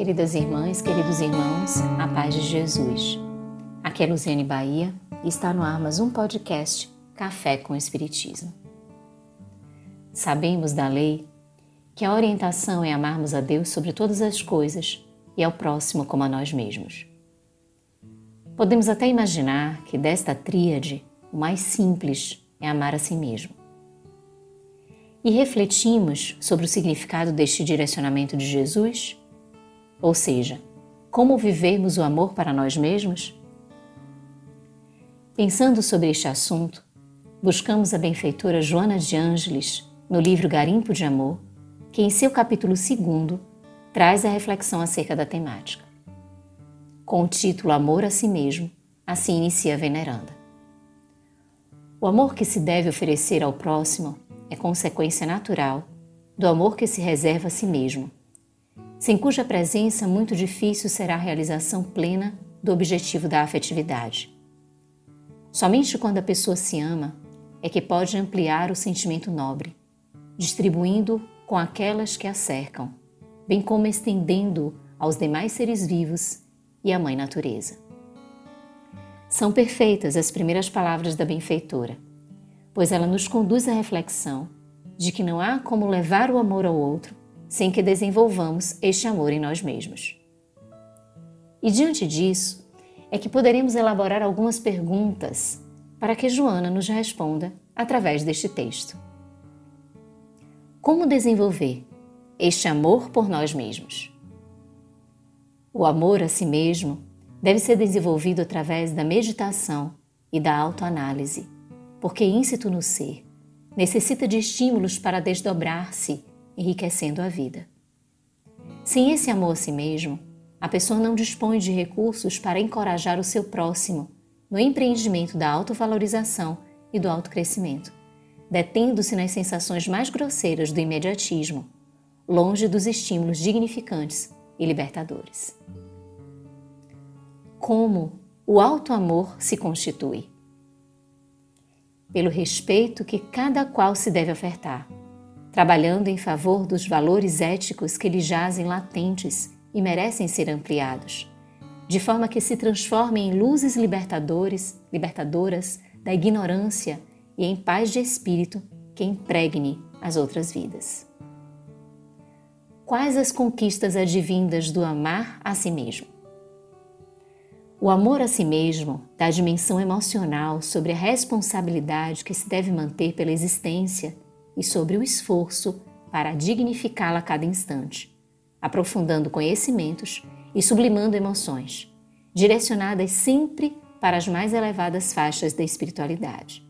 queridas irmãs, queridos irmãos, a paz de Jesus. Aqui é Luziane Bahia e está no ar mais um podcast Café com Espiritismo. Sabemos da lei que a orientação é amarmos a Deus sobre todas as coisas e ao próximo como a nós mesmos. Podemos até imaginar que desta tríade, o mais simples é amar a si mesmo. E refletimos sobre o significado deste direcionamento de Jesus ou seja, como vivermos o amor para nós mesmos? Pensando sobre este assunto, buscamos a benfeitora Joana de Ângeles no livro Garimpo de Amor, que em seu capítulo 2 traz a reflexão acerca da temática. Com o título Amor a si mesmo, assim inicia a veneranda. O amor que se deve oferecer ao próximo é consequência natural do amor que se reserva a si mesmo sem cuja presença muito difícil será a realização plena do objetivo da afetividade. Somente quando a pessoa se ama é que pode ampliar o sentimento nobre, distribuindo com aquelas que a cercam, bem como estendendo aos demais seres vivos e à Mãe Natureza. São perfeitas as primeiras palavras da benfeitora, pois ela nos conduz à reflexão de que não há como levar o amor ao outro sem que desenvolvamos este amor em nós mesmos. E diante disso, é que poderemos elaborar algumas perguntas para que Joana nos responda através deste texto. Como desenvolver este amor por nós mesmos? O amor a si mesmo deve ser desenvolvido através da meditação e da autoanálise, porque íncito no ser necessita de estímulos para desdobrar-se enriquecendo a vida. Sem esse amor a si mesmo, a pessoa não dispõe de recursos para encorajar o seu próximo no empreendimento da autovalorização e do autocrescimento, detendo-se nas sensações mais grosseiras do imediatismo, longe dos estímulos dignificantes e libertadores. Como o alto amor se constitui? Pelo respeito que cada qual se deve ofertar trabalhando em favor dos valores éticos que lhe jazem latentes e merecem ser ampliados, de forma que se transformem em luzes libertadores, libertadoras da ignorância e em paz de espírito que impregne as outras vidas. Quais as conquistas advindas do amar a si mesmo? O amor a si mesmo dá dimensão emocional sobre a responsabilidade que se deve manter pela existência e sobre o esforço para dignificá-la a cada instante, aprofundando conhecimentos e sublimando emoções, direcionadas sempre para as mais elevadas faixas da espiritualidade.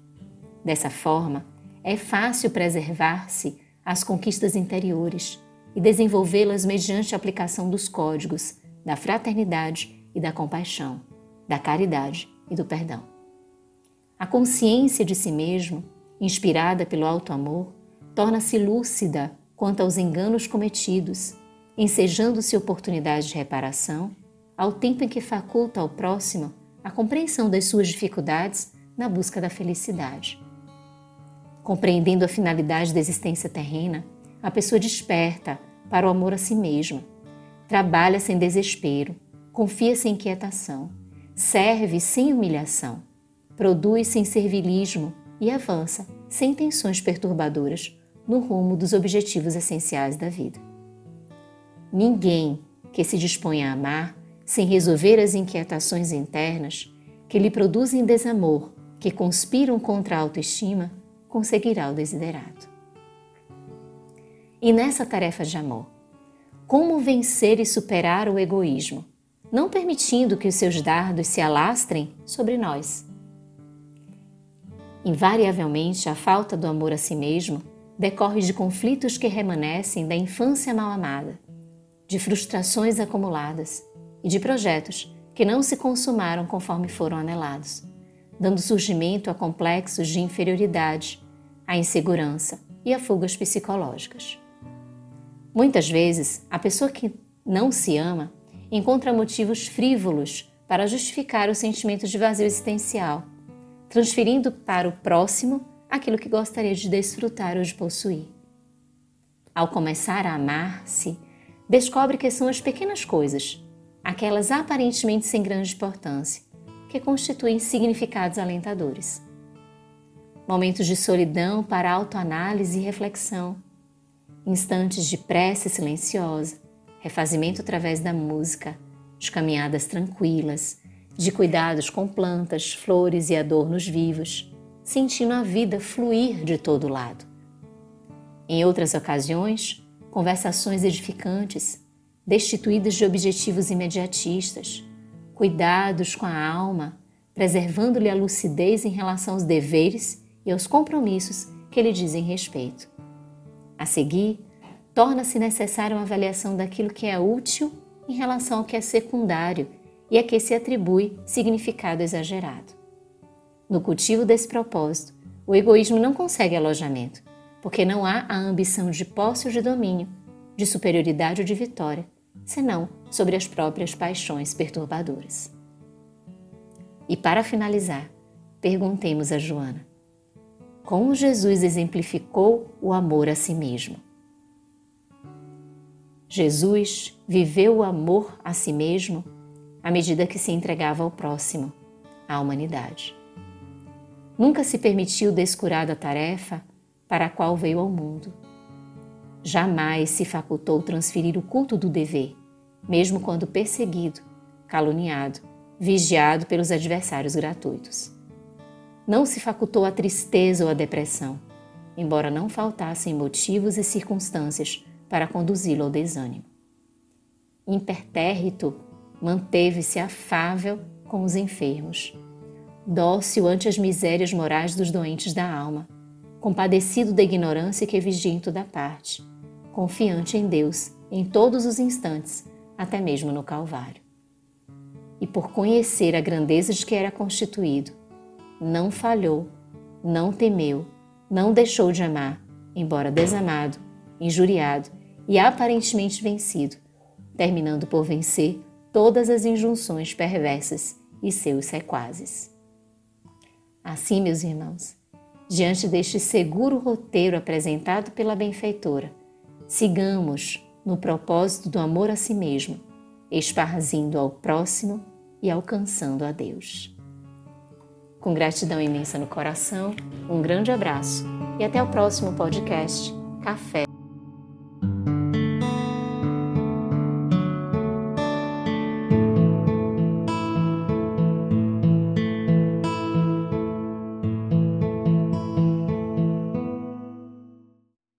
Dessa forma, é fácil preservar-se as conquistas interiores e desenvolvê-las mediante a aplicação dos códigos da fraternidade e da compaixão, da caridade e do perdão. A consciência de si mesmo, inspirada pelo alto amor, torna-se lúcida quanto aos enganos cometidos, ensejando-se oportunidade de reparação, ao tempo em que faculta ao próximo a compreensão das suas dificuldades na busca da felicidade. Compreendendo a finalidade da existência terrena, a pessoa desperta para o amor a si mesma, trabalha sem desespero, confia sem inquietação, serve sem humilhação, produz sem servilismo e avança sem tensões perturbadoras no rumo dos objetivos essenciais da vida. Ninguém que se disponha a amar sem resolver as inquietações internas que lhe produzem desamor, que conspiram contra a autoestima, conseguirá o desiderato. E nessa tarefa de amor, como vencer e superar o egoísmo, não permitindo que os seus dardos se alastrem sobre nós? Invariavelmente, a falta do amor a si mesmo decorre de conflitos que remanescem da infância mal amada, de frustrações acumuladas e de projetos que não se consumaram conforme foram anelados, dando surgimento a complexos de inferioridade, a insegurança e a fugas psicológicas. Muitas vezes, a pessoa que não se ama encontra motivos frívolos para justificar o sentimento de vazio existencial, transferindo para o próximo aquilo que gostaria de desfrutar ou de possuir. Ao começar a amar-se, descobre que são as pequenas coisas, aquelas aparentemente sem grande importância, que constituem significados alentadores. Momentos de solidão para autoanálise e reflexão, instantes de prece silenciosa, refazimento através da música, de caminhadas tranquilas, de cuidados com plantas, flores e adornos vivos, sentindo a vida fluir de todo lado. Em outras ocasiões, conversações edificantes, destituídas de objetivos imediatistas, cuidados com a alma, preservando-lhe a lucidez em relação aos deveres e aos compromissos que lhe dizem respeito. A seguir, torna-se necessária uma avaliação daquilo que é útil em relação ao que é secundário e a que se atribui significado exagerado. No cultivo desse propósito, o egoísmo não consegue alojamento, porque não há a ambição de posse ou de domínio, de superioridade ou de vitória, senão sobre as próprias paixões perturbadoras. E para finalizar, perguntemos a Joana: como Jesus exemplificou o amor a si mesmo? Jesus viveu o amor a si mesmo à medida que se entregava ao próximo, à humanidade. Nunca se permitiu descurar da tarefa para a qual veio ao mundo. Jamais se facultou transferir o culto do dever, mesmo quando perseguido, caluniado, vigiado pelos adversários gratuitos. Não se facultou a tristeza ou a depressão, embora não faltassem motivos e circunstâncias para conduzi-lo ao desânimo. Impertérrito, manteve-se afável com os enfermos, dócil ante as misérias morais dos doentes da alma compadecido da ignorância que vigia em toda parte, confiante em Deus em todos os instantes, até mesmo no Calvário. E por conhecer a grandeza de que era constituído, não falhou, não temeu, não deixou de amar, embora desamado, injuriado e aparentemente vencido, terminando por vencer todas as injunções perversas e seus sequazes. Assim, meus irmãos, diante deste seguro roteiro apresentado pela benfeitora, sigamos no propósito do amor a si mesmo, esparzindo ao próximo e alcançando a Deus. Com gratidão imensa no coração, um grande abraço e até o próximo podcast Café